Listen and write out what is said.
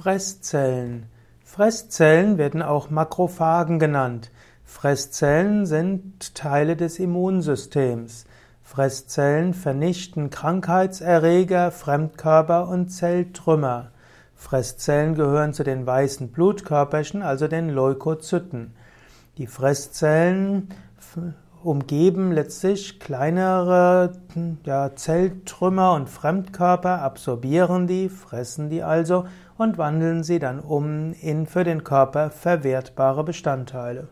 Fresszellen. Fresszellen werden auch Makrophagen genannt. Fresszellen sind Teile des Immunsystems. Fresszellen vernichten Krankheitserreger, Fremdkörper und Zelltrümmer. Fresszellen gehören zu den weißen Blutkörperchen, also den Leukozyten. Die Fresszellen umgeben letztlich kleinere ja, Zelltrümmer und Fremdkörper, absorbieren die, fressen die also und wandeln sie dann um in für den Körper verwertbare Bestandteile.